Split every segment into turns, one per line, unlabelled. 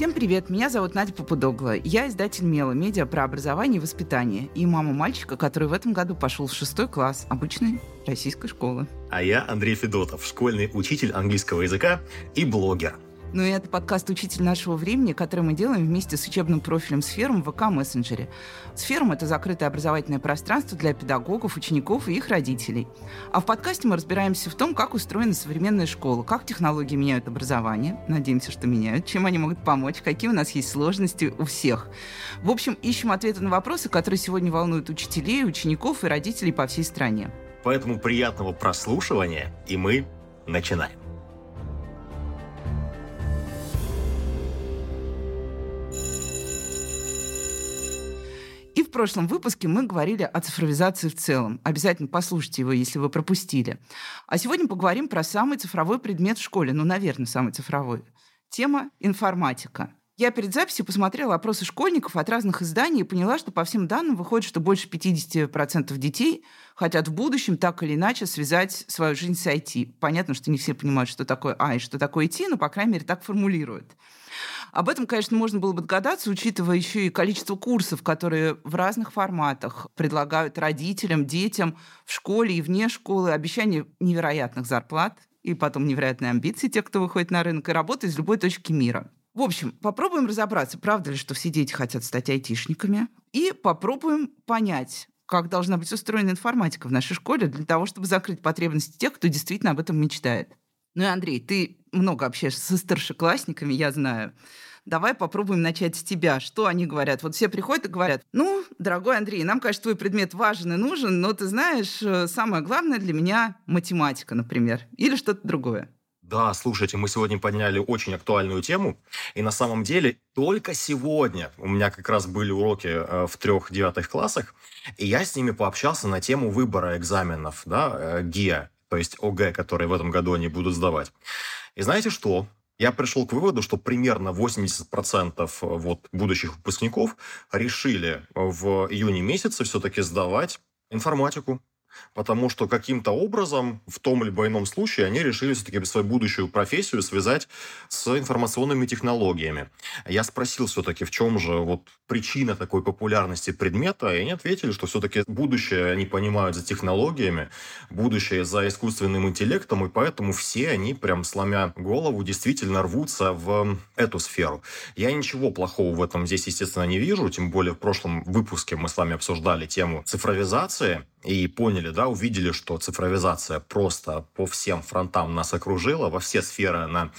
Всем привет, меня зовут Надя Попудогла. Я издатель «Мела», медиа про образование и воспитание, и мама мальчика, который в этом году пошел в шестой класс обычной российской школы.
А я Андрей Федотов, школьный учитель английского языка и блогер –
ну и это подкаст «Учитель нашего времени», который мы делаем вместе с учебным профилем «Сфером» в ВК-мессенджере. «Сфером» — это закрытое образовательное пространство для педагогов, учеников и их родителей. А в подкасте мы разбираемся в том, как устроена современная школа, как технологии меняют образование, надеемся, что меняют, чем они могут помочь, какие у нас есть сложности у всех. В общем, ищем ответы на вопросы, которые сегодня волнуют учителей, учеников и родителей по всей стране.
Поэтому приятного прослушивания, и мы начинаем.
И в прошлом выпуске мы говорили о цифровизации в целом. Обязательно послушайте его, если вы пропустили. А сегодня поговорим про самый цифровой предмет в школе. Ну, наверное, самый цифровой. Тема информатика. Я перед записью посмотрела опросы школьников от разных изданий и поняла, что по всем данным выходит, что больше 50% детей хотят в будущем так или иначе связать свою жизнь с IT. Понятно, что не все понимают, что такое А и что такое IT, но, по крайней мере, так формулируют. Об этом, конечно, можно было бы догадаться, учитывая еще и количество курсов, которые в разных форматах предлагают родителям, детям в школе и вне школы, обещание невероятных зарплат и потом невероятные амбиции тех, кто выходит на рынок и работает из любой точки мира. В общем, попробуем разобраться, правда ли, что все дети хотят стать айтишниками, и попробуем понять, как должна быть устроена информатика в нашей школе для того, чтобы закрыть потребности тех, кто действительно об этом мечтает. Ну и, Андрей, ты много общаешься со старшеклассниками, я знаю. Давай попробуем начать с тебя. Что они говорят? Вот все приходят и говорят, ну, дорогой Андрей, нам, конечно, твой предмет важен и нужен, но ты знаешь, э, самое главное для меня математика, например, или что-то другое.
Да, слушайте, мы сегодня подняли очень актуальную тему, и на самом деле только сегодня у меня как раз были уроки э, в трех девятых классах, и я с ними пообщался на тему выбора экзаменов, да, э, ГИА, то есть ОГЭ, которые в этом году они будут сдавать. И знаете что? Я пришел к выводу, что примерно 80% э, вот будущих выпускников решили в июне месяце все-таки сдавать информатику, потому что каким-то образом в том либо ином случае они решили все-таки свою будущую профессию связать с информационными технологиями. Я спросил все-таки, в чем же вот причина такой популярности предмета, и они ответили, что все-таки будущее они понимают за технологиями, будущее за искусственным интеллектом, и поэтому все они, прям сломя голову, действительно рвутся в эту сферу. Я ничего плохого в этом здесь, естественно, не вижу, тем более в прошлом выпуске мы с вами обсуждали тему цифровизации, и поняли, да, увидели, что цифровизация просто по всем фронтам нас окружила, во все сферы она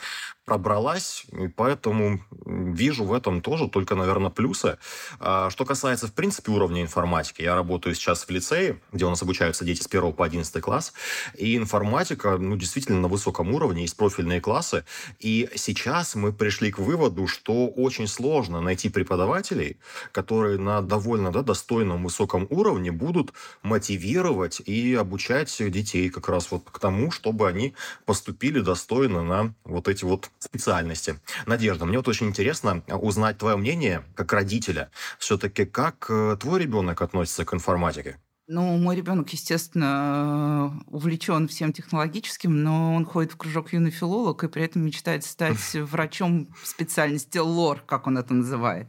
пробралась, и поэтому вижу в этом тоже только, наверное, плюсы. А, что касается, в принципе, уровня информатики, я работаю сейчас в лицее, где у нас обучаются дети с 1 по 11 класс, и информатика, ну, действительно на высоком уровне, есть профильные классы, и сейчас мы пришли к выводу, что очень сложно найти преподавателей, которые на довольно да, достойном высоком уровне будут мотивировать и обучать детей как раз вот к тому, чтобы они поступили достойно на вот эти вот специальности. Надежда, мне вот очень интересно узнать твое мнение как родителя. Все-таки как э, твой ребенок относится к информатике?
Ну, мой ребенок, естественно, увлечен всем технологическим, но он ходит в кружок юный филолог и при этом мечтает стать врачом специальности лор, как он это называет.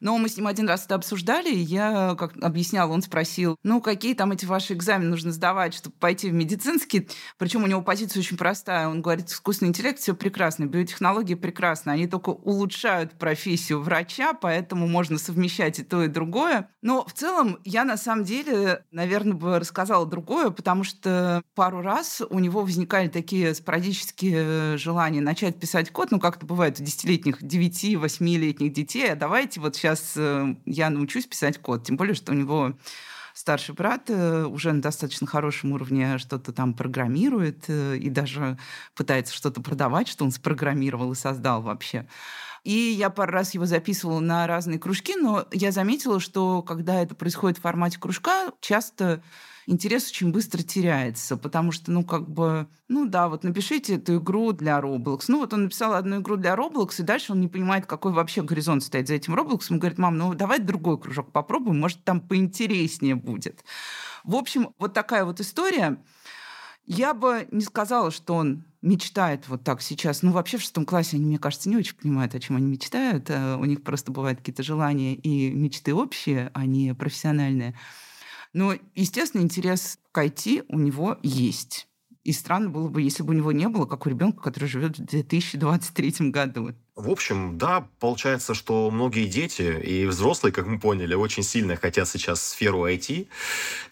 Но мы с ним один раз это обсуждали, и я как объясняла, он спросил, ну, какие там эти ваши экзамены нужно сдавать, чтобы пойти в медицинский. Причем у него позиция очень простая. Он говорит, искусственный интеллект все прекрасно, биотехнологии прекрасно, они только улучшают профессию врача, поэтому можно совмещать и то, и другое. Но в целом я на самом деле, наверное, бы рассказала другое, потому что пару раз у него возникали такие спорадические желания начать писать код, ну, как это бывает у десятилетних, девяти, восьмилетних детей, а давайте вот сейчас сейчас э, я научусь писать код. Тем более, что у него старший брат э, уже на достаточно хорошем уровне что-то там программирует э, и даже пытается что-то продавать, что он спрограммировал и создал вообще. И я пару раз его записывала на разные кружки, но я заметила, что когда это происходит в формате кружка, часто интерес очень быстро теряется, потому что, ну, как бы, ну да, вот напишите эту игру для Roblox. Ну, вот он написал одну игру для Roblox, и дальше он не понимает, какой вообще горизонт стоит за этим Roblox. Он говорит, мам, ну давай другой кружок попробуем, может, там поинтереснее будет. В общем, вот такая вот история. Я бы не сказала, что он мечтает вот так сейчас. Ну, вообще в шестом классе они, мне кажется, не очень понимают, о чем они мечтают. Э, у них просто бывают какие-то желания и мечты общие, а не профессиональные. Но, естественно, интерес к IT у него есть. И странно было бы, если бы у него не было, как у ребенка, который живет в 2023 году.
В общем, да, получается, что многие дети и взрослые, как мы поняли, очень сильно хотят сейчас сферу IT.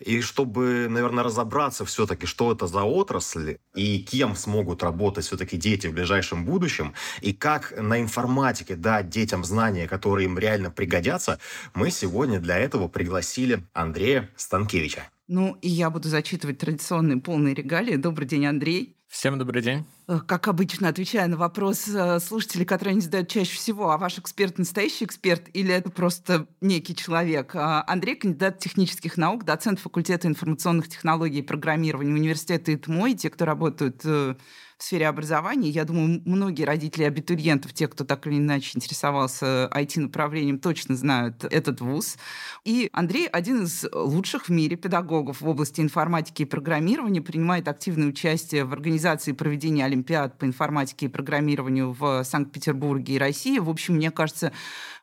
И чтобы, наверное, разобраться все-таки, что это за отрасль и кем смогут работать все-таки дети в ближайшем будущем, и как на информатике дать детям знания, которые им реально пригодятся, мы сегодня для этого пригласили Андрея Станкевича.
Ну, и я буду зачитывать традиционные полные регалии. Добрый день, Андрей.
Всем добрый день.
Э, как обычно, отвечая на вопрос э, слушателей, которые они задают чаще всего, а ваш эксперт настоящий эксперт или это просто некий человек? А, Андрей – кандидат технических наук, доцент факультета информационных технологий и программирования университета ИТМО, те, кто работают э, в сфере образования. Я думаю, многие родители абитуриентов, те, кто так или иначе интересовался IT-направлением, точно знают этот вуз. И Андрей один из лучших в мире педагогов в области информатики и программирования, принимает активное участие в организации проведения Олимпиад по информатике и программированию в Санкт-Петербурге и России. В общем, мне кажется,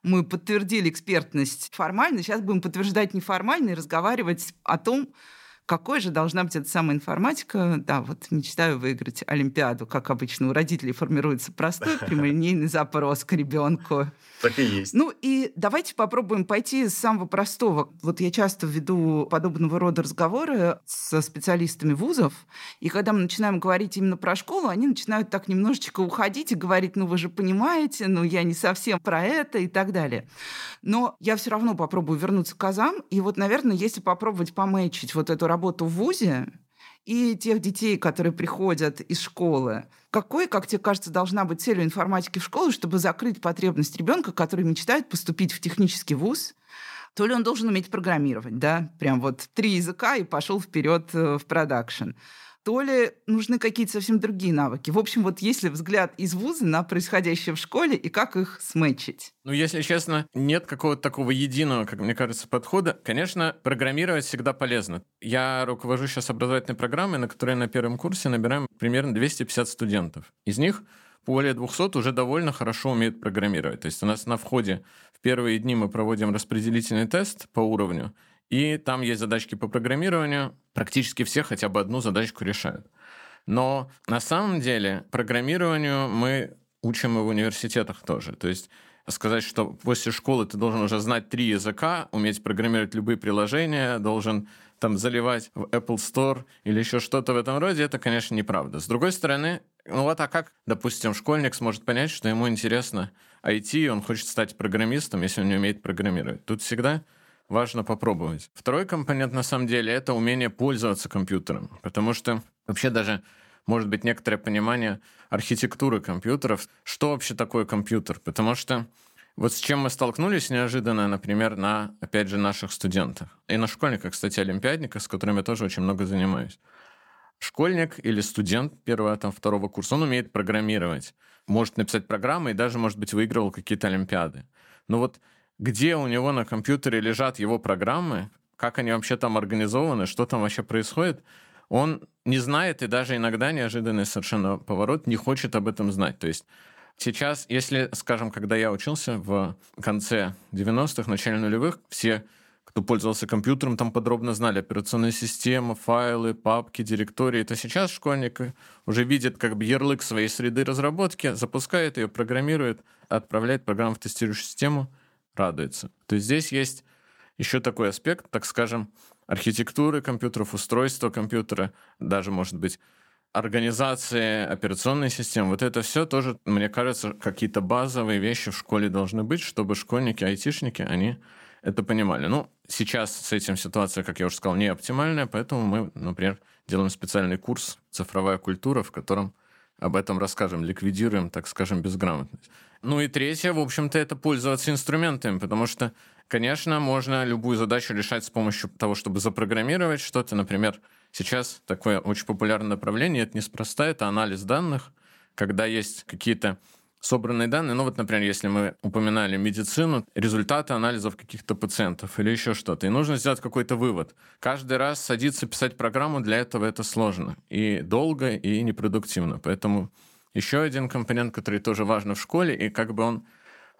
мы подтвердили экспертность формально. Сейчас будем подтверждать неформально и разговаривать о том, какой же должна быть эта самая информатика? Да, вот мечтаю выиграть Олимпиаду. Как обычно, у родителей формируется простой прямолинейный запрос к ребенку.
Так и есть.
Ну и давайте попробуем пойти с самого простого. Вот я часто веду подобного рода разговоры со специалистами вузов, и когда мы начинаем говорить именно про школу, они начинают так немножечко уходить и говорить, ну вы же понимаете, ну я не совсем про это и так далее. Но я все равно попробую вернуться к азам, и вот, наверное, если попробовать пометчить вот эту работу в ВУЗе и тех детей, которые приходят из школы, какой, как тебе кажется, должна быть целью информатики в школе, чтобы закрыть потребность ребенка, который мечтает поступить в технический вуз, то ли он должен уметь программировать, да, прям вот три языка и пошел вперед э, в продакшн то ли нужны какие-то совсем другие навыки. В общем, вот если взгляд из вуза на происходящее в школе и как их сметчить?
Ну, если честно, нет какого-то такого единого, как мне кажется, подхода. Конечно, программировать всегда полезно. Я руковожу сейчас образовательной программой, на которой на первом курсе набираем примерно 250 студентов. Из них более 200 уже довольно хорошо умеют программировать. То есть у нас на входе в первые дни мы проводим распределительный тест по уровню, и там есть задачки по программированию. Практически все хотя бы одну задачку решают. Но на самом деле программированию мы учим и в университетах тоже. То есть сказать, что после школы ты должен уже знать три языка, уметь программировать любые приложения, должен там заливать в Apple Store или еще что-то в этом роде, это, конечно, неправда. С другой стороны, ну вот а как, допустим, школьник сможет понять, что ему интересно IT, он хочет стать программистом, если он не умеет программировать? Тут всегда важно попробовать. Второй компонент, на самом деле, это умение пользоваться компьютером, потому что вообще даже может быть некоторое понимание архитектуры компьютеров, что вообще такое компьютер, потому что вот с чем мы столкнулись неожиданно, например, на, опять же, наших студентах. И на школьниках, кстати, олимпиадниках, с которыми я тоже очень много занимаюсь. Школьник или студент первого, там, второго курса, он умеет программировать, может написать программы и даже, может быть, выигрывал какие-то олимпиады. Но вот где у него на компьютере лежат его программы, как они вообще там организованы, что там вообще происходит, он не знает и даже иногда неожиданный совершенно поворот не хочет об этом знать. То есть сейчас, если, скажем, когда я учился в конце 90-х, начале нулевых, все кто пользовался компьютером, там подробно знали операционную систему, файлы, папки, директории. То сейчас школьник уже видит как бы ярлык своей среды разработки, запускает ее, программирует, отправляет программу в тестирующую систему – радуется. То есть здесь есть еще такой аспект, так скажем, архитектуры компьютеров, устройства компьютера, даже, может быть, организации операционной системы. Вот это все тоже, мне кажется, какие-то базовые вещи в школе должны быть, чтобы школьники, айтишники, они это понимали. Ну, сейчас с этим ситуация, как я уже сказал, не оптимальная, поэтому мы, например, делаем специальный курс «Цифровая культура», в котором об этом расскажем, ликвидируем, так скажем, безграмотность. Ну и третье, в общем-то, это пользоваться инструментами, потому что, конечно, можно любую задачу решать с помощью того, чтобы запрограммировать что-то. Например, сейчас такое очень популярное направление, это неспроста, это анализ данных, когда есть какие-то собранные данные. Ну вот, например, если мы упоминали медицину, результаты анализов каких-то пациентов или еще что-то, и нужно сделать какой-то вывод. Каждый раз садиться писать программу, для этого это сложно. И долго, и непродуктивно. Поэтому еще один компонент, который тоже важен в школе, и как бы он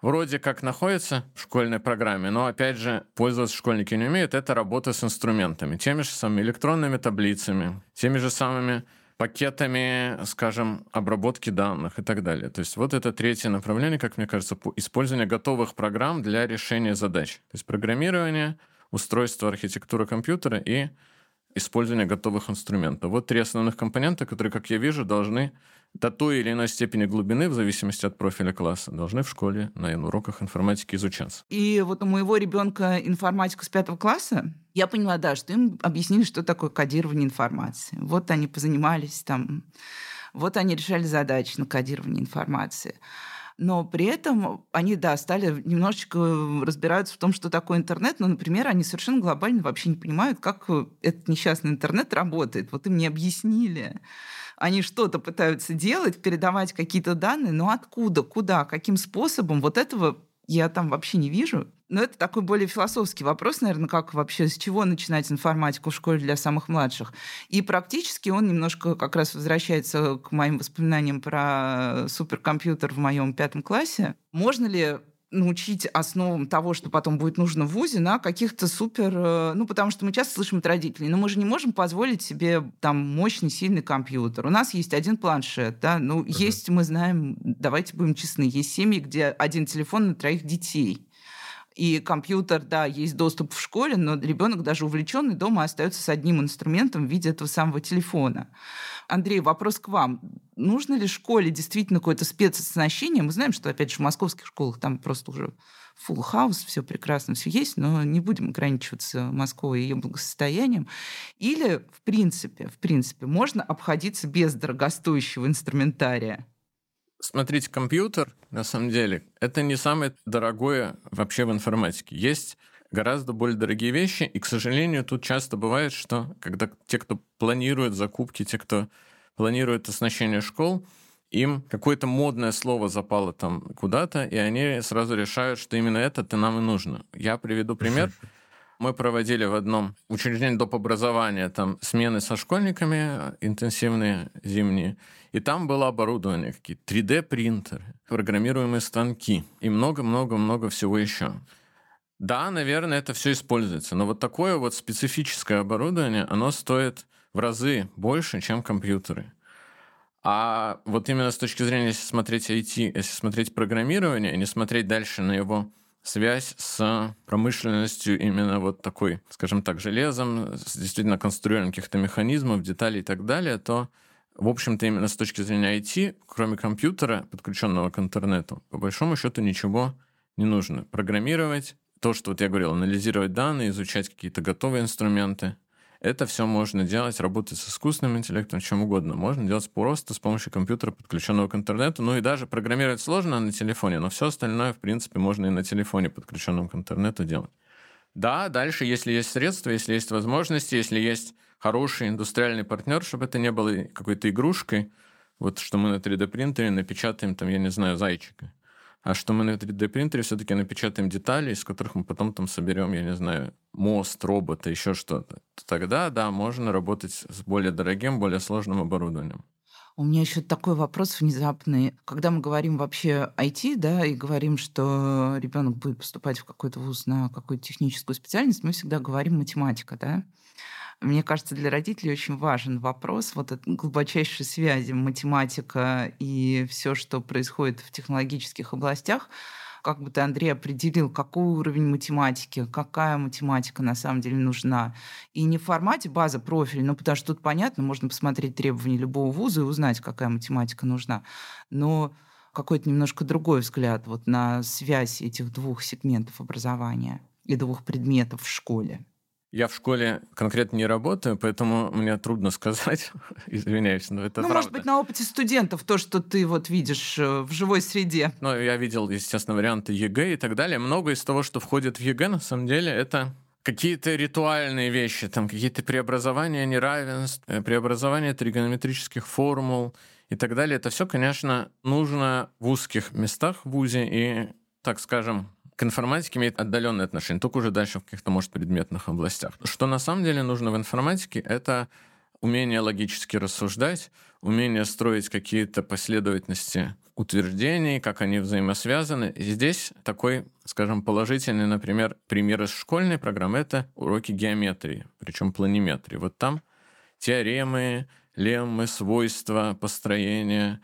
вроде как находится в школьной программе, но, опять же, пользоваться школьники не умеют, это работа с инструментами, теми же самыми электронными таблицами, теми же самыми пакетами, скажем, обработки данных и так далее. То есть вот это третье направление, как мне кажется, использование готовых программ для решения задач. То есть программирование, устройство, архитектура компьютера и использование готовых инструментов. Вот три основных компонента, которые, как я вижу, должны до той или иной степени глубины, в зависимости от профиля класса, должны в школе на уроках информатики изучаться.
И вот у моего ребенка информатика с пятого класса, я поняла, да, что им объяснили, что такое кодирование информации. Вот они позанимались там, вот они решали задачи на кодирование информации но при этом они, да, стали немножечко разбираться в том, что такое интернет, но, например, они совершенно глобально вообще не понимают, как этот несчастный интернет работает. Вот им не объяснили. Они что-то пытаются делать, передавать какие-то данные, но откуда, куда, каким способом, вот этого я там вообще не вижу. Но это такой более философский вопрос, наверное, как вообще, с чего начинать информатику в школе для самых младших. И практически он немножко как раз возвращается к моим воспоминаниям про суперкомпьютер в моем пятом классе. Можно ли научить основам того, что потом будет нужно в ВУЗе, на каких-то супер... Э, ну, потому что мы часто слышим от родителей, но мы же не можем позволить себе там мощный, сильный компьютер. У нас есть один планшет, да, ну, uh-huh. есть, мы знаем, давайте будем честны, есть семьи, где один телефон на троих детей. И компьютер, да, есть доступ в школе, но ребенок даже увлеченный дома остается с одним инструментом в виде этого самого телефона. Андрей, вопрос к вам. Нужно ли школе действительно какое-то спецоснащение? Мы знаем, что, опять же, в московских школах там просто уже full house, все прекрасно, все есть, но не будем ограничиваться Москвой и ее благосостоянием. Или, в принципе, в принципе, можно обходиться без дорогостоящего инструментария?
Смотрите, компьютер, на самом деле, это не самое дорогое вообще в информатике. Есть гораздо более дорогие вещи, и, к сожалению, тут часто бывает, что когда те, кто планирует закупки, те, кто планирует оснащение школ, им какое-то модное слово запало там куда-то, и они сразу решают, что именно это-то нам и нужно. Я приведу пример. Мы проводили в одном учреждении доп. образования там смены со школьниками интенсивные зимние, и там было оборудование, какие-то 3D-принтеры, программируемые станки и много-много-много всего еще. Да, наверное, это все используется, но вот такое вот специфическое оборудование, оно стоит в разы больше, чем компьютеры. А вот именно с точки зрения, если смотреть IT, если смотреть программирование, и не смотреть дальше на его связь с промышленностью именно вот такой, скажем так, железом, с действительно конструированием каких-то механизмов, деталей и так далее, то, в общем-то, именно с точки зрения IT, кроме компьютера, подключенного к интернету, по большому счету ничего не нужно. Программировать, то, что вот я говорил, анализировать данные, изучать какие-то готовые инструменты, это все можно делать, работать с искусственным интеллектом, чем угодно. Можно делать просто с помощью компьютера, подключенного к интернету. Ну и даже программировать сложно на телефоне, но все остальное, в принципе, можно и на телефоне, подключенном к интернету, делать. Да, дальше, если есть средства, если есть возможности, если есть хороший индустриальный партнер, чтобы это не было какой-то игрушкой, вот что мы на 3D-принтере напечатаем, там, я не знаю, зайчика а что мы на 3D-принтере все-таки напечатаем детали, из которых мы потом там соберем, я не знаю, мост, робота, еще что-то. Тогда, да, можно работать с более дорогим, более сложным оборудованием.
У меня еще такой вопрос внезапный. Когда мы говорим вообще IT, да, и говорим, что ребенок будет поступать в какой-то вуз на какую-то техническую специальность, мы всегда говорим математика, да. Мне кажется, для родителей очень важен вопрос вот этой глубочайшей связи математика и все, что происходит в технологических областях. Как бы ты, Андрей, определил, какой уровень математики, какая математика на самом деле нужна. И не в формате база профиль, ну, потому что тут понятно, можно посмотреть требования любого вуза и узнать, какая математика нужна. Но какой-то немножко другой взгляд вот на связь этих двух сегментов образования и двух предметов в школе.
Я в школе конкретно не работаю, поэтому мне трудно сказать. Извиняюсь, но это
ну,
правда.
может быть, на опыте студентов, то, что ты вот видишь э, в живой среде.
Ну, я видел, естественно, варианты ЕГЭ и так далее. Много из того, что входит в ЕГЭ, на самом деле, это какие-то ритуальные вещи, там какие-то преобразования неравенств, э, преобразования тригонометрических формул и так далее. Это все, конечно, нужно в узких местах в ВУЗе и, так скажем, к информатике имеет отдаленное отношение, только уже дальше в каких-то, может, предметных областях. Что на самом деле нужно в информатике, это умение логически рассуждать, умение строить какие-то последовательности утверждений, как они взаимосвязаны. И здесь такой, скажем, положительный, например, пример из школьной программы — это уроки геометрии, причем планиметрии. Вот там теоремы, леммы, свойства, построения.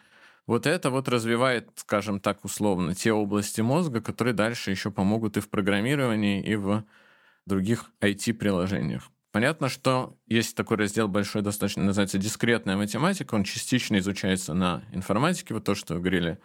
Вот это вот развивает, скажем так, условно, те области мозга, которые дальше еще помогут и в программировании, и в других IT-приложениях. Понятно, что есть такой раздел большой, достаточно называется дискретная математика, он частично изучается на информатике, вот то, что вы говорили,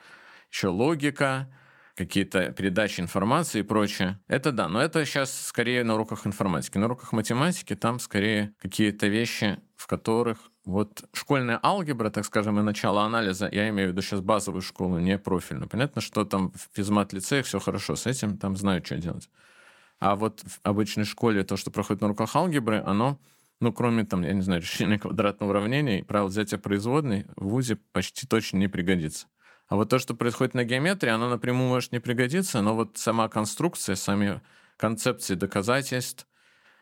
еще логика, какие-то передачи информации и прочее. Это да, но это сейчас скорее на уроках информатики. На уроках математики там скорее какие-то вещи, в которых вот школьная алгебра, так скажем, и начало анализа, я имею в виду сейчас базовую школу, не профильную. Понятно, что там в физмат-лицеях все хорошо с этим, там знают, что делать. А вот в обычной школе то, что проходит на руках алгебры, оно, ну, кроме, там, я не знаю, решения квадратного уравнения и правил взятия производной, в ВУЗе почти точно не пригодится. А вот то, что происходит на геометрии, оно напрямую может не пригодиться, но вот сама конструкция, сами концепции доказательств,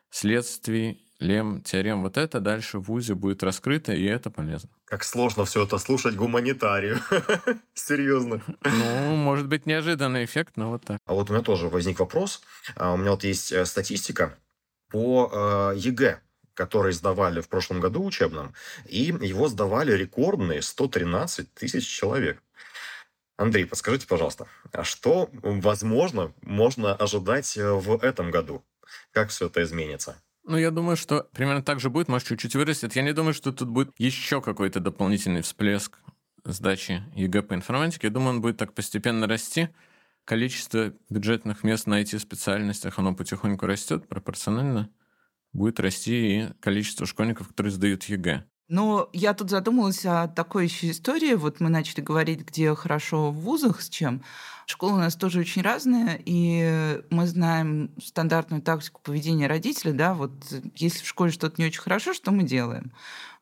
следствий, лем, теорем, вот это дальше в ВУЗе будет раскрыто, и это полезно.
Как сложно все это слушать гуманитарию. Серьезно.
Ну, может быть, неожиданный эффект, но вот так.
А вот у меня тоже возник вопрос. А, у меня вот есть э, статистика по э, ЕГЭ который сдавали в прошлом году учебном, и его сдавали рекордные 113 тысяч человек. Андрей, подскажите, пожалуйста, а что, возможно, можно ожидать э, в этом году? Как все это изменится?
Ну, я думаю, что примерно так же будет, может, чуть-чуть вырастет. Я не думаю, что тут будет еще какой-то дополнительный всплеск сдачи ЕГЭ по информатике. Я думаю, он будет так постепенно расти. Количество бюджетных мест на IT-специальностях, оно потихоньку растет пропорционально. Будет расти и количество школьников, которые сдают ЕГЭ.
Но я тут задумалась о такой еще истории. Вот мы начали говорить, где хорошо в вузах, с чем. Школа у нас тоже очень разная, и мы знаем стандартную тактику поведения родителей, да, вот если в школе что-то не очень хорошо, что мы делаем?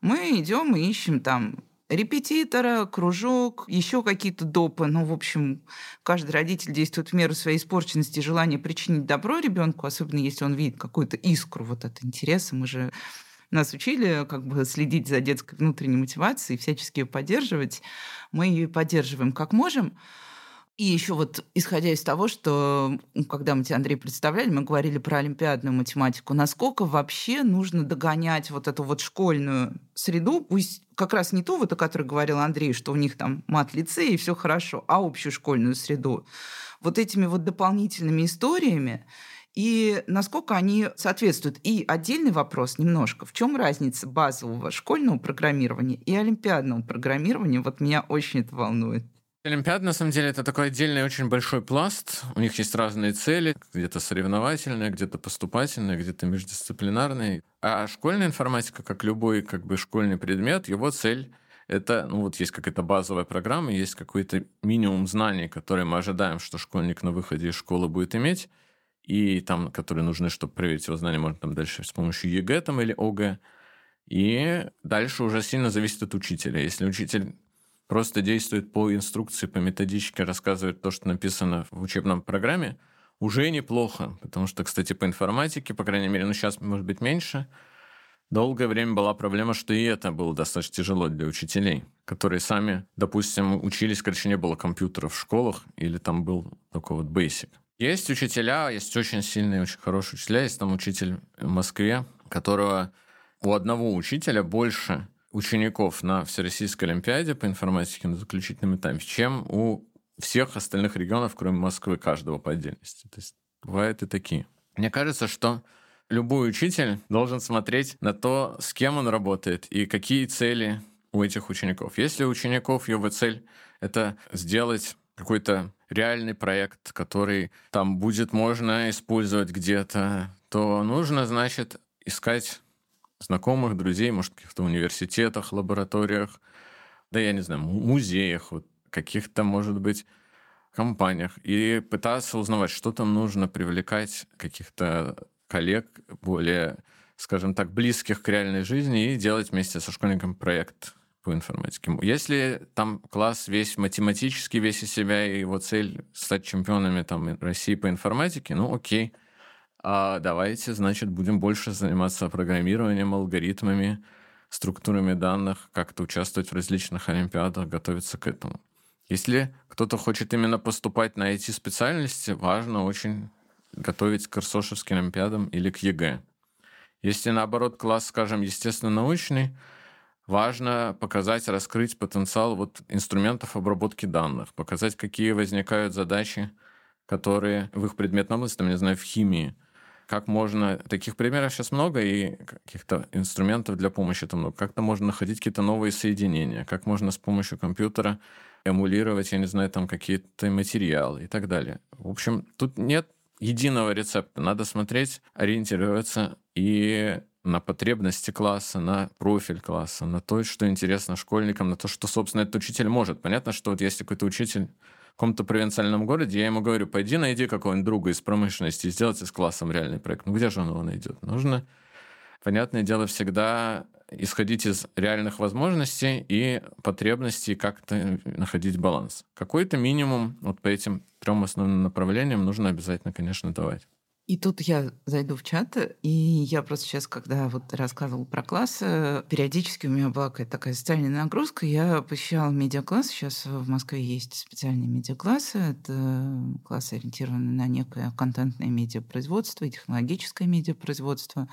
Мы идем и ищем там репетитора, кружок, еще какие-то допы. Ну, в общем, каждый родитель действует в меру своей испорченности и желания причинить добро ребенку, особенно если он видит какую-то искру вот от интереса. Мы же нас учили как бы следить за детской внутренней мотивацией, всячески ее поддерживать. Мы ее поддерживаем как можем. И еще вот, исходя из того, что когда мы тебя, Андрей, представляли, мы говорили про олимпиадную математику, насколько вообще нужно догонять вот эту вот школьную среду, пусть как раз не ту, вот о которой говорил Андрей, что у них там мат-лицей и все хорошо, а общую школьную среду, вот этими вот дополнительными историями, и насколько они соответствуют. И отдельный вопрос немножко. В чем разница базового школьного программирования и олимпиадного программирования? Вот меня очень это волнует.
Олимпиада, на самом деле, это такой отдельный очень большой пласт. У них есть разные цели, где-то соревновательные, где-то поступательные, где-то междисциплинарные. А школьная информатика, как любой как бы школьный предмет, его цель это, ну вот есть какая-то базовая программа, есть какой-то минимум знаний, которые мы ожидаем, что школьник на выходе из школы будет иметь и там, которые нужны, чтобы проверить его знания, можно там дальше с помощью ЕГЭ там, или ОГЭ. И дальше уже сильно зависит от учителя. Если учитель просто действует по инструкции, по методичке, рассказывает то, что написано в учебном программе, уже неплохо. Потому что, кстати, по информатике, по крайней мере, ну сейчас, может быть, меньше, долгое время была проблема, что и это было достаточно тяжело для учителей, которые сами, допустим, учились, короче, не было компьютеров в школах, или там был такой вот basic. Есть учителя, есть очень сильные, очень хорошие учителя. Есть там учитель в Москве, которого у одного учителя больше учеников на Всероссийской Олимпиаде по информатике на заключительном этапе, чем у всех остальных регионов, кроме Москвы, каждого по отдельности. То есть бывают и такие. Мне кажется, что любой учитель должен смотреть на то, с кем он работает и какие цели у этих учеников. Если у учеников его цель — это сделать какой-то реальный проект, который там будет можно использовать где-то, то нужно, значит, искать знакомых, друзей, может, в каких-то университетах, лабораториях, да я не знаю, музеях, вот, каких-то, может быть, компаниях, и пытаться узнавать, что там нужно привлекать каких-то коллег более, скажем так, близких к реальной жизни и делать вместе со школьником проект по информатике. Если там класс весь математический, весь из себя, и его цель стать чемпионами там, России по информатике, ну окей. А давайте, значит, будем больше заниматься программированием, алгоритмами, структурами данных, как-то участвовать в различных олимпиадах, готовиться к этому. Если кто-то хочет именно поступать на эти специальности, важно очень готовить к РСОшевским олимпиадам или к ЕГЭ. Если, наоборот, класс, скажем, естественно-научный, важно показать, раскрыть потенциал вот инструментов обработки данных, показать, какие возникают задачи, которые в их предметном области, там, не знаю, в химии, как можно... Таких примеров сейчас много, и каких-то инструментов для помощи там много. Как-то можно находить какие-то новые соединения, как можно с помощью компьютера эмулировать, я не знаю, там какие-то материалы и так далее. В общем, тут нет единого рецепта. Надо смотреть, ориентироваться и на потребности класса, на профиль класса, на то, что интересно школьникам, на то, что, собственно, этот учитель может. Понятно, что вот если какой-то учитель в каком-то провинциальном городе, я ему говорю, пойди найди какого-нибудь друга из промышленности и сделайте с классом реальный проект. Ну где же он его найдет? Нужно, понятное дело, всегда исходить из реальных возможностей и потребностей как-то находить баланс. Какой-то минимум вот по этим трем основным направлениям нужно обязательно, конечно, давать.
И тут я зайду в чат, и я просто сейчас, когда вот рассказывал про класс, периодически у меня была какая-то такая социальная нагрузка. Я посещала медиакласс. Сейчас в Москве есть специальные медиаклассы. Это классы, ориентированные на некое контентное медиапроизводство и технологическое медиапроизводство.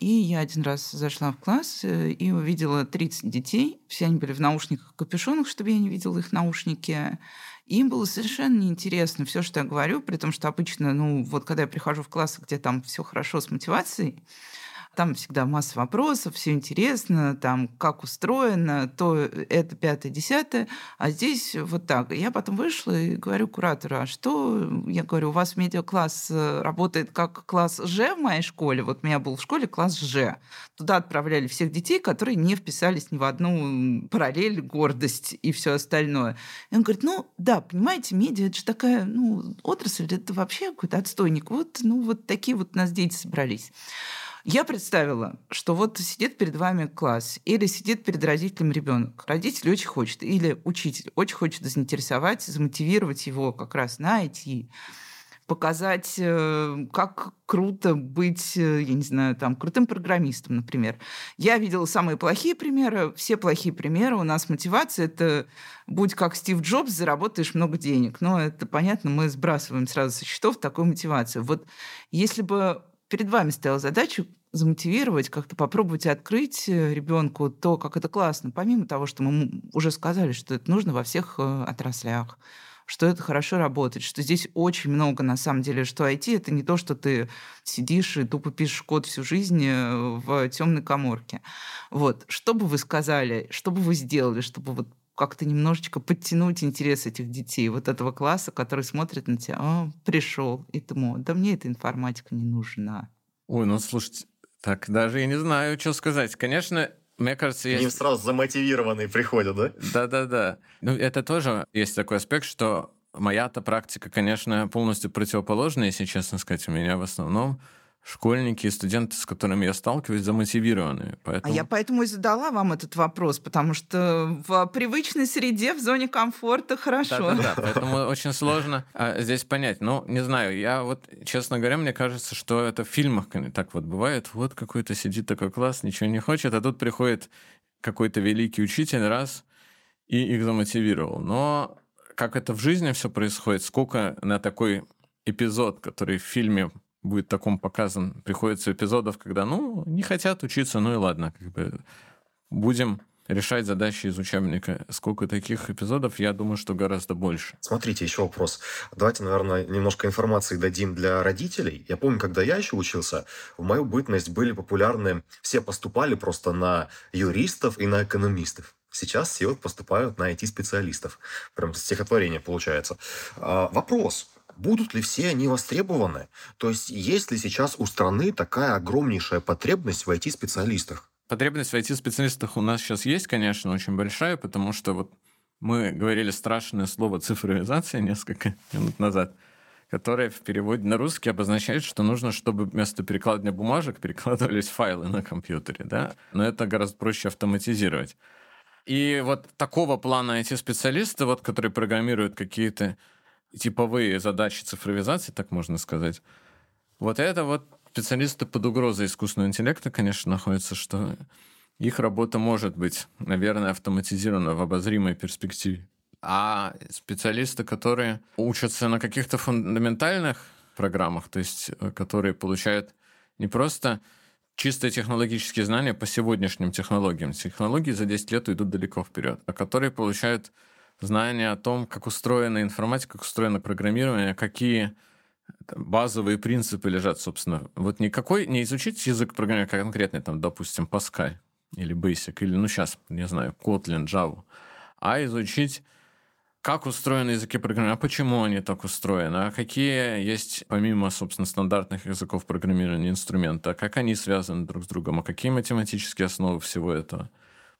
И я один раз зашла в класс э, и увидела 30 детей. Все они были в наушниках капюшонах, чтобы я не видела их наушники. Им было совершенно неинтересно все, что я говорю, при том, что обычно, ну, вот когда я прихожу в класс, где там все хорошо с мотивацией, там всегда масса вопросов, все интересно, там как устроено, то это пятое, десятое, а здесь вот так. Я потом вышла и говорю куратору, а что, я говорю, у вас медиакласс э, работает как класс Ж в моей школе, вот у меня был в школе класс Ж. Туда отправляли всех детей, которые не вписались ни в одну параллель, гордость и все остальное. И он говорит, ну да, понимаете, медиа, это же такая, ну, отрасль, это вообще какой-то отстойник. Вот, ну, вот такие вот у нас дети собрались. Я представила, что вот сидит перед вами класс, или сидит перед родителем ребенок. Родитель очень хочет, или учитель очень хочет заинтересовать, замотивировать его как раз на IT показать, э, как круто быть, э, я не знаю, там, крутым программистом, например. Я видела самые плохие примеры. Все плохие примеры. У нас мотивация — это будь как Стив Джобс, заработаешь много денег. Но это понятно, мы сбрасываем сразу со счетов такую мотивацию. Вот если бы перед вами стояла задача замотивировать, как-то попробовать открыть э, ребенку то, как это классно, помимо того, что мы уже сказали, что это нужно во всех э, отраслях, что это хорошо работает, что здесь очень много, на самом деле, что IT — это не то, что ты сидишь и тупо пишешь код всю жизнь э, в темной коморке. Вот. Что бы вы сказали, что бы вы сделали, чтобы вот как-то немножечко подтянуть интерес этих детей, вот этого класса, который смотрит на тебя, а, пришел, и ты думал, да мне эта информатика не нужна.
Ой, ну слушайте, так даже я не знаю, что сказать. Конечно, мне кажется,
есть... Они сразу замотивированные приходят, да?
Да-да-да. Ну, это тоже есть такой аспект, что моя-то практика, конечно, полностью противоположная, если честно сказать. У меня в основном школьники и студенты, с которыми я сталкиваюсь, замотивированы.
Поэтому... А я поэтому и задала вам этот вопрос, потому что в привычной среде, в зоне комфорта хорошо.
Да-да-да, поэтому очень сложно а, здесь понять. Ну, не знаю, я вот, честно говоря, мне кажется, что это в фильмах так вот бывает. Вот какой-то сидит такой класс, ничего не хочет, а тут приходит какой-то великий учитель раз и их замотивировал. Но как это в жизни все происходит, сколько на такой эпизод, который в фильме будет таком показан, приходится эпизодов, когда, ну, не хотят учиться, ну и ладно, как бы будем решать задачи из учебника. Сколько таких эпизодов, я думаю, что гораздо больше.
Смотрите, еще вопрос. Давайте, наверное, немножко информации дадим для родителей. Я помню, когда я еще учился, в мою бытность были популярны, все поступали просто на юристов и на экономистов. Сейчас все поступают на IT-специалистов. Прям стихотворение получается. А, вопрос будут ли все они востребованы? То есть есть ли сейчас у страны такая огромнейшая потребность в IT-специалистах?
Потребность в IT-специалистах у нас сейчас есть, конечно, очень большая, потому что вот мы говорили страшное слово цифровизация несколько минут назад, которое в переводе на русский обозначает, что нужно, чтобы вместо перекладывания бумажек перекладывались файлы на компьютере, да? Но это гораздо проще автоматизировать. И вот такого плана эти специалисты, вот, которые программируют какие-то типовые задачи цифровизации, так можно сказать, вот это вот специалисты под угрозой искусственного интеллекта, конечно, находятся, что их работа может быть, наверное, автоматизирована в обозримой перспективе. А специалисты, которые учатся на каких-то фундаментальных программах, то есть э, которые получают не просто чистые технологические знания по сегодняшним технологиям. Технологии за 10 лет уйдут далеко вперед, а которые получают знания о том, как устроена информатика, как устроено программирование, какие базовые принципы лежат, собственно. Вот никакой, не изучить язык программирования конкретный, там, допустим, Pascal или Basic, или, ну, сейчас, не знаю, Kotlin, Java, а изучить как устроены языки программирования, а почему они так устроены, а какие есть, помимо, собственно, стандартных языков программирования, инструменты, а как они связаны друг с другом, а какие математические основы всего этого.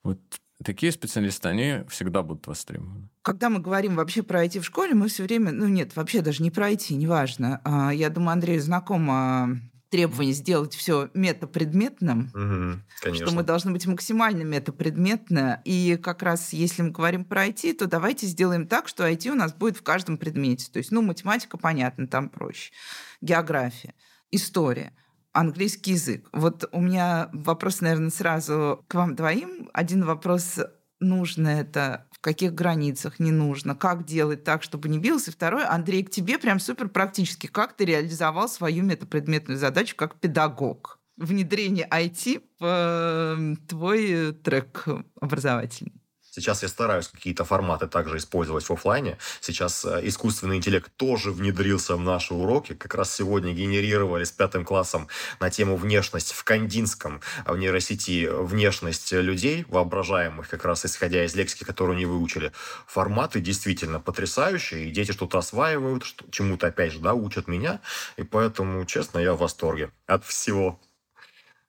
Вот такие специалисты, они всегда будут востребованы.
Когда мы говорим вообще про IT в школе, мы все время, ну нет, вообще даже не про IT, неважно. А, я думаю, Андрей знакомо требование сделать все метапредметным, угу, что мы должны быть максимально метапредметны. И как раз если мы говорим про IT, то давайте сделаем так, что IT у нас будет в каждом предмете. То есть, ну, математика, понятно, там проще. География, история английский язык. Вот у меня вопрос, наверное, сразу к вам двоим. Один вопрос нужно это каких границах не нужно, как делать так, чтобы не бился. Второй, Андрей, к тебе прям супер практически. Как ты реализовал свою метапредметную задачу как педагог? Внедрение IT в твой трек образовательный.
Сейчас я стараюсь какие-то форматы также использовать в офлайне. Сейчас э, искусственный интеллект тоже внедрился в наши уроки. Как раз сегодня генерировали с пятым классом на тему внешность в Кандинском э, в нейросети внешность людей, воображаемых, как раз исходя из лексики, которую они выучили. Форматы действительно потрясающие, и дети что-то осваивают, чему-то, опять же, да, учат меня. И поэтому, честно, я в восторге от всего.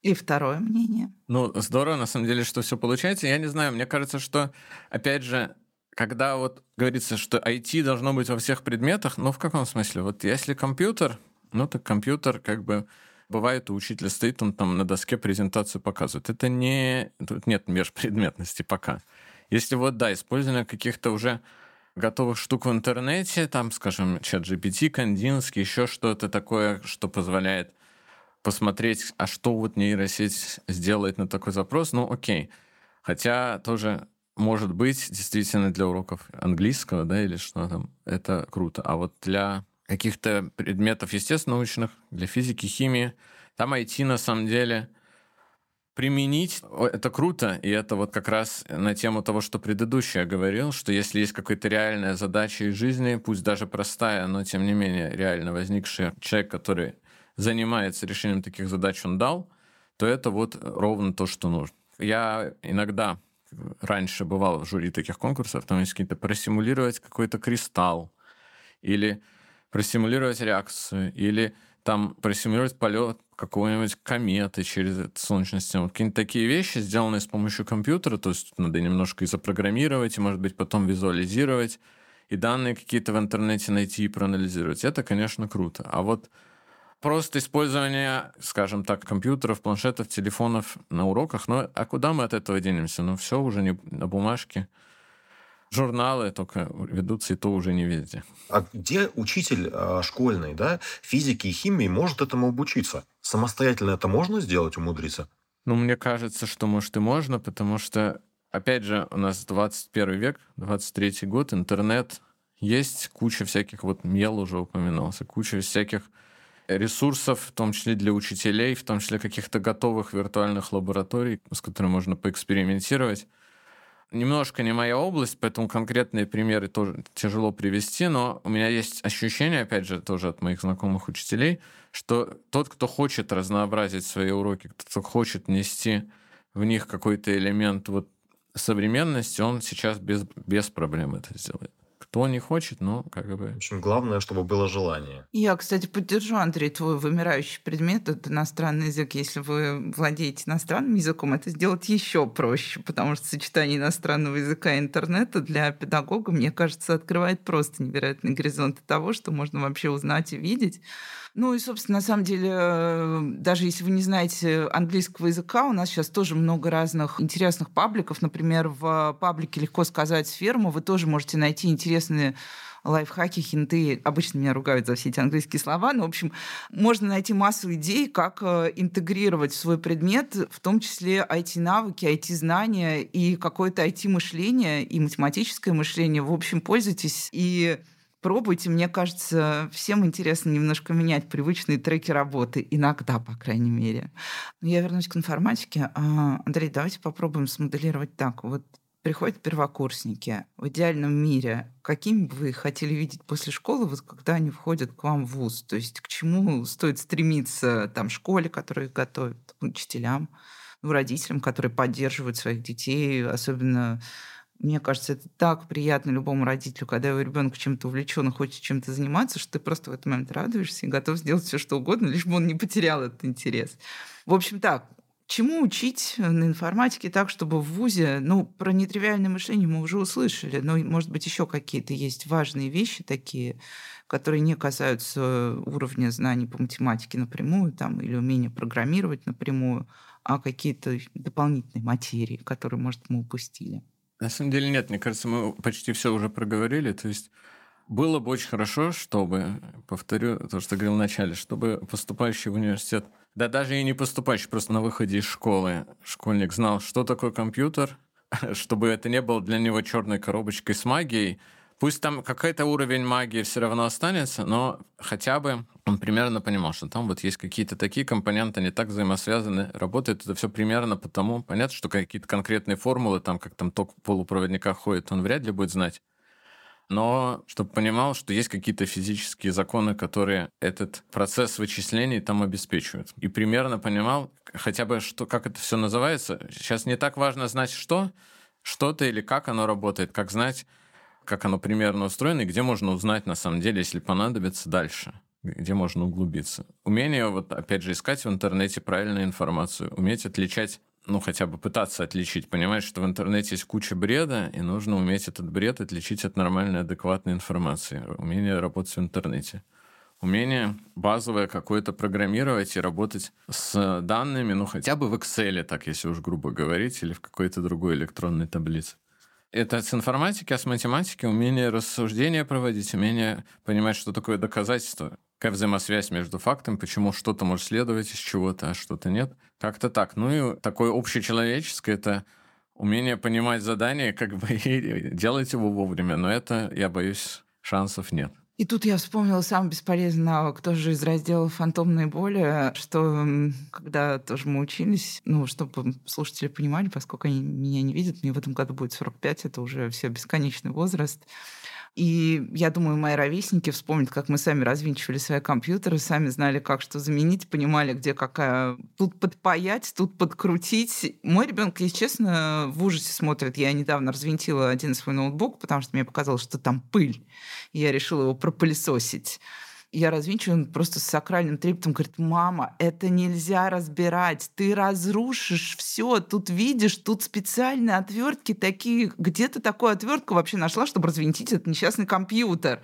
И второе мнение.
Ну, здорово, на самом деле, что все получается. Я не знаю, мне кажется, что, опять же, когда вот говорится, что IT должно быть во всех предметах, ну, в каком смысле? Вот если компьютер, ну, так компьютер как бы бывает у учителя стоит, он там на доске презентацию показывает. Это не... Тут нет межпредметности пока. Если вот, да, использование каких-то уже готовых штук в интернете, там, скажем, чат GPT, Кандинский, еще что-то такое, что позволяет посмотреть, а что вот нейросеть сделает на такой запрос, ну окей. Хотя тоже может быть действительно для уроков английского, да, или что там, это круто. А вот для каких-то предметов естественно-научных, для физики, химии, там IT на самом деле применить, это круто, и это вот как раз на тему того, что предыдущий я говорил, что если есть какая-то реальная задача из жизни, пусть даже простая, но тем не менее реально возникшая, человек, который занимается решением таких задач, он дал, то это вот ровно то, что нужно. Я иногда раньше бывал в жюри таких конкурсов, там есть какие-то просимулировать какой-то кристалл, или просимулировать реакцию, или там просимулировать полет какой-нибудь кометы через солнечную систему. Какие-нибудь такие вещи, сделанные с помощью компьютера, то есть надо немножко и запрограммировать, и, может быть, потом визуализировать, и данные какие-то в интернете найти и проанализировать. Это, конечно, круто. А вот просто использование, скажем так, компьютеров, планшетов, телефонов на уроках. Но а куда мы от этого денемся? Ну, все уже не на бумажке. Журналы только ведутся, и то уже не везде.
А где учитель э, школьный, да, физики и химии может этому обучиться? Самостоятельно это можно сделать, умудриться?
Ну, мне кажется, что, может, и можно, потому что, опять же, у нас 21 век, 23 год, интернет, есть куча всяких, вот Мел уже упоминался, куча всяких ресурсов, в том числе для учителей, в том числе каких-то готовых виртуальных лабораторий, с которыми можно поэкспериментировать. Немножко не моя область, поэтому конкретные примеры тоже тяжело привести, но у меня есть ощущение, опять же, тоже от моих знакомых учителей, что тот, кто хочет разнообразить свои уроки, кто хочет нести в них какой-то элемент вот современности, он сейчас без, без проблем это сделает Кто не хочет, ну, как бы...
В общем, главное, чтобы было желание.
Я, кстати, поддержу, Андрей, твой вымирающий предмет – это иностранный язык. Если вы владеете иностранным языком, это сделать еще проще, потому что сочетание иностранного языка и интернета для педагога, мне кажется, открывает просто невероятные горизонты того, что можно вообще узнать и видеть. Ну и, собственно, на самом деле, э, даже если вы не знаете английского языка, у нас сейчас тоже много разных интересных пабликов. Например, в паблике «Легко сказать ферму» вы тоже можете найти интересные лайфхаки, хинты. Обычно меня ругают за все эти английские слова, но, в общем, можно найти массу идей, как э, интегрировать в свой предмет, в том числе IT-навыки, IT-знания и какое-то IT-мышление, и математическое мышление. В общем, пользуйтесь и пробуйте. Мне кажется, всем интересно немножко менять привычные треки работы. Иногда, по крайней мере. Я вернусь к информатике. А, Андрей, давайте попробуем смоделировать так. Вот приходят первокурсники в идеальном мире, какими бы вы хотели видеть после школы, вот когда они входят к вам в ВУЗ? То есть к чему стоит стремиться там школе, которая их готовит, учителям, родителям, которые поддерживают своих детей, особенно мне кажется, это так приятно любому родителю, когда его ребенок чем-то увлечен и хочет чем-то заниматься, что ты просто в этот момент радуешься и готов сделать все, что угодно, лишь бы он не потерял этот интерес. В общем, так, чему учить на информатике так, чтобы в ВУЗе, ну, про нетривиальное мышление мы уже услышали, но, может быть, еще какие-то есть важные вещи такие, которые не касаются уровня знаний по математике напрямую там, или умения программировать напрямую, а какие-то дополнительные материи, которые, может, мы упустили.
На самом деле нет, мне кажется, мы почти все уже проговорили. То есть было бы очень хорошо, чтобы, повторю то, что говорил в начале, чтобы поступающий в университет, да даже и не поступающий, просто на выходе из школы, школьник знал, что такое компьютер, чтобы это не было для него черной коробочкой с магией, Пусть там какой-то уровень магии все равно останется, но хотя бы он примерно понимал, что там вот есть какие-то такие компоненты, они так взаимосвязаны, работает это все примерно потому, понятно, что какие-то конкретные формулы, там как там ток в полупроводниках ходит, он вряд ли будет знать. Но чтобы понимал, что есть какие-то физические законы, которые этот процесс вычислений там обеспечивают. И примерно понимал хотя бы, что, как это все называется. Сейчас не так важно знать, что, что-то или как оно работает, как знать, как оно примерно устроено, и где можно узнать, на самом деле, если понадобится дальше где можно углубиться. Умение, вот опять же, искать в интернете правильную информацию, уметь отличать ну, хотя бы пытаться отличить, понимать, что в интернете есть куча бреда, и нужно уметь этот бред отличить от нормальной, адекватной информации. Умение работать в интернете. Умение базовое какое-то программировать и работать с данными, ну, хотя бы в Excel, так если уж грубо говорить, или в какой-то другой электронной таблице. Это с информатики, а с математики умение рассуждения проводить, умение понимать, что такое доказательство, какая взаимосвязь между фактом, почему что-то может следовать из чего-то, а что-то нет. Как-то так. Ну и такое общечеловеческое — это умение понимать задание, как бы и делать его вовремя. Но это, я боюсь, шансов нет.
И тут я вспомнила самый бесполезный навык тоже из раздела «Фантомные боли», что когда тоже мы учились, ну, чтобы слушатели понимали, поскольку они меня не видят, мне в этом году будет 45, это уже все бесконечный возраст, и я думаю, мои ровесники вспомнят, как мы сами развинчивали свои компьютеры, сами знали, как что заменить, понимали, где какая... Тут подпаять, тут подкрутить. Мой ребенок, если честно, в ужасе смотрит. Я недавно развинтила один свой ноутбук, потому что мне показалось, что там пыль. И я решила его пропылесосить я развинчиваю, он просто с сакральным трептом говорит, мама, это нельзя разбирать, ты разрушишь все, тут видишь, тут специальные отвертки такие, где ты такую отвертку вообще нашла, чтобы развинтить этот несчастный компьютер?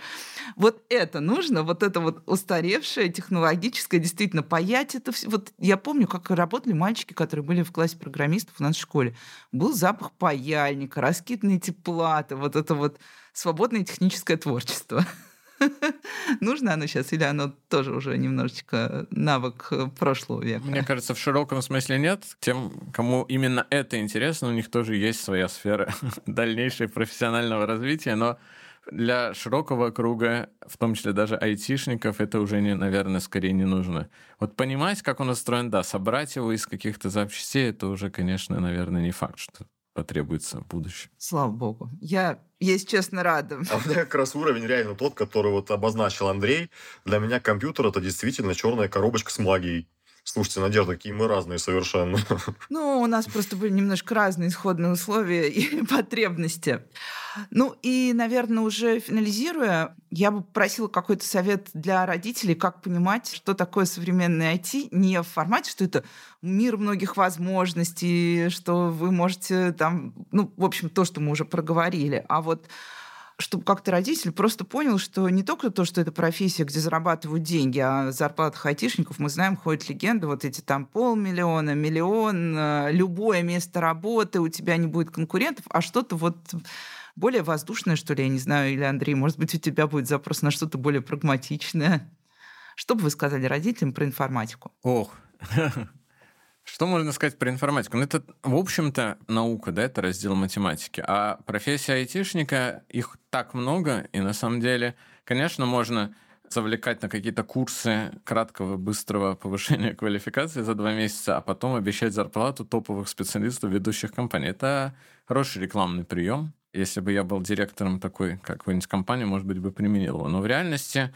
Вот это нужно, вот это вот устаревшее, технологическое, действительно, паять это все. Вот я помню, как работали мальчики, которые были в классе программистов у нас в школе. Был запах паяльника, раскидные эти платы, вот это вот свободное техническое творчество. Нужно оно сейчас или оно тоже уже немножечко навык э, прошлого века?
Мне кажется, в широком смысле нет. Тем, кому именно это интересно, у них тоже есть своя сфера дальнейшего профессионального развития, но для широкого круга, в том числе даже айтишников, это уже, не, наверное, скорее не нужно. Вот понимать, как он устроен, да, собрать его из каких-то запчастей, это уже, конечно, наверное, не факт, что потребуется в будущем.
Слава богу. Я, если честно, рада.
А у меня как раз уровень реально тот, который вот обозначил Андрей. Для меня компьютер — это действительно черная коробочка с магией. Слушайте, Надежда, какие мы разные совершенно.
Ну, у нас просто были немножко разные исходные условия и потребности. Ну и, наверное, уже финализируя, я бы просила какой-то совет для родителей, как понимать, что такое современный IT, не в формате, что это мир многих возможностей, что вы можете там, ну, в общем, то, что мы уже проговорили, а вот чтобы как-то родитель просто понял, что не только то, что это профессия, где зарабатывают деньги, а зарплатах айтишников, мы знаем, ходят легенды, вот эти там полмиллиона, миллион, э, любое место работы, у тебя не будет конкурентов, а что-то вот более воздушное, что ли, я не знаю, или Андрей, может быть, у тебя будет запрос на что-то более прагматичное. Что бы вы сказали родителям про информатику?
Ох, Что можно сказать про информатику? Ну, это, в общем-то, наука, да, это раздел математики. А профессия айтишника, их так много, и на самом деле, конечно, можно завлекать на какие-то курсы краткого, быстрого повышения квалификации за два месяца, а потом обещать зарплату топовых специалистов ведущих компаний. Это хороший рекламный прием. Если бы я был директором такой какой-нибудь компании, может быть, бы применил его. Но в реальности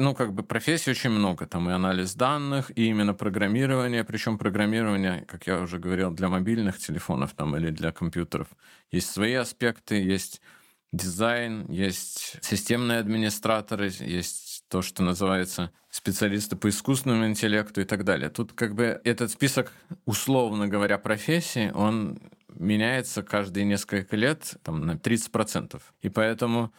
ну, как бы профессий очень много. Там и анализ данных, и именно программирование. Причем программирование, как я уже говорил, для мобильных телефонов там, или для компьютеров. Есть свои аспекты, есть дизайн, есть системные администраторы, есть то, что называется специалисты по искусственному интеллекту и так далее. Тут как бы этот список, условно говоря, профессий, он меняется каждые несколько лет там, на 30%. И поэтому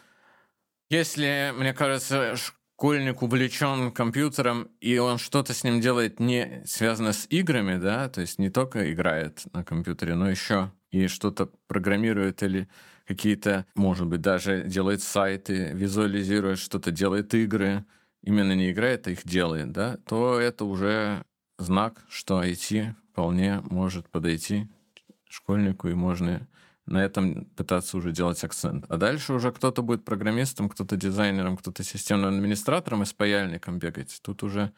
если, мне кажется, школьник увлечен компьютером, и он что-то с ним делает не связано с играми, да, то есть не только играет на компьютере, но еще и что-то программирует или какие-то, может быть, даже делает сайты, визуализирует что-то, делает игры, именно не играет, а их делает, да, то это уже знак, что IT вполне может подойти школьнику, и можно на этом пытаться уже делать акцент. А дальше уже кто-то будет программистом, кто-то дизайнером, кто-то системным администратором и с паяльником бегать. Тут уже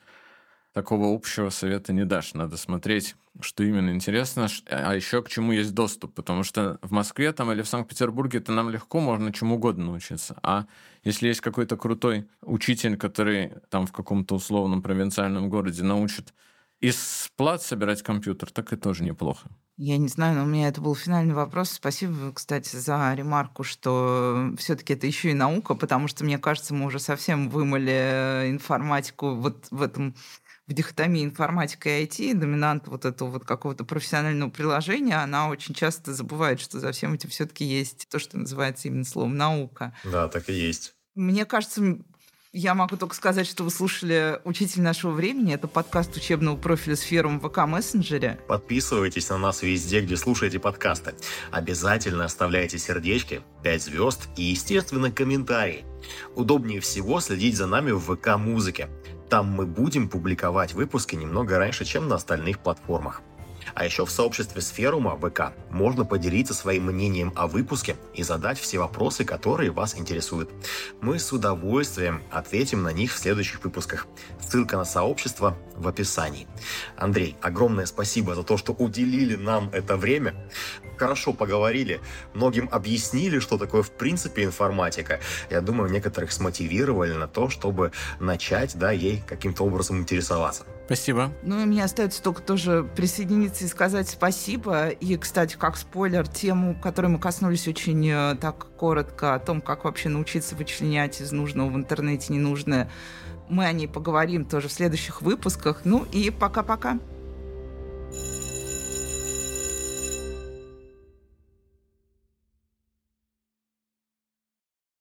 такого общего совета не дашь. Надо смотреть, что именно интересно, а еще к чему есть доступ. Потому что в Москве там или в Санкт-Петербурге это нам легко, можно чему угодно научиться. А если есть какой-то крутой учитель, который там в каком-то условном провинциальном городе научит из плат собирать компьютер, так и тоже неплохо.
Я не знаю, но у меня это был финальный вопрос. Спасибо, кстати, за ремарку, что все-таки это еще и наука, потому что, мне кажется, мы уже совсем вымыли информатику вот в этом в дихотомии информатика и IT, доминант вот этого вот какого-то профессионального приложения, она очень часто забывает, что за всем этим все-таки есть то, что называется именно словом наука.
Да, так и есть.
Мне кажется, я могу только сказать, что вы слушали «Учитель нашего времени». Это подкаст учебного профиля сферы в ВК Мессенджере.
Подписывайтесь на нас везде, где слушаете подкасты. Обязательно оставляйте сердечки, 5 звезд и, естественно, комментарии. Удобнее всего следить за нами в ВК Музыке. Там мы будем публиковать выпуски немного раньше, чем на остальных платформах. А еще в сообществе Сферума ВК можно поделиться своим мнением о выпуске и задать все вопросы, которые вас интересуют. Мы с удовольствием ответим на них в следующих выпусках. Ссылка на сообщество в описании. Андрей, огромное спасибо за то, что уделили нам это время. Хорошо поговорили, многим объяснили, что такое в принципе информатика. Я думаю, некоторых смотивировали на то, чтобы начать да, ей каким-то образом интересоваться.
Спасибо.
Ну и мне остается только тоже присоединиться и сказать спасибо. И, кстати, как спойлер, тему, которой мы коснулись очень э, так коротко, о том, как вообще научиться вычленять из нужного в интернете ненужное, мы о ней поговорим тоже в следующих выпусках. Ну и пока-пока.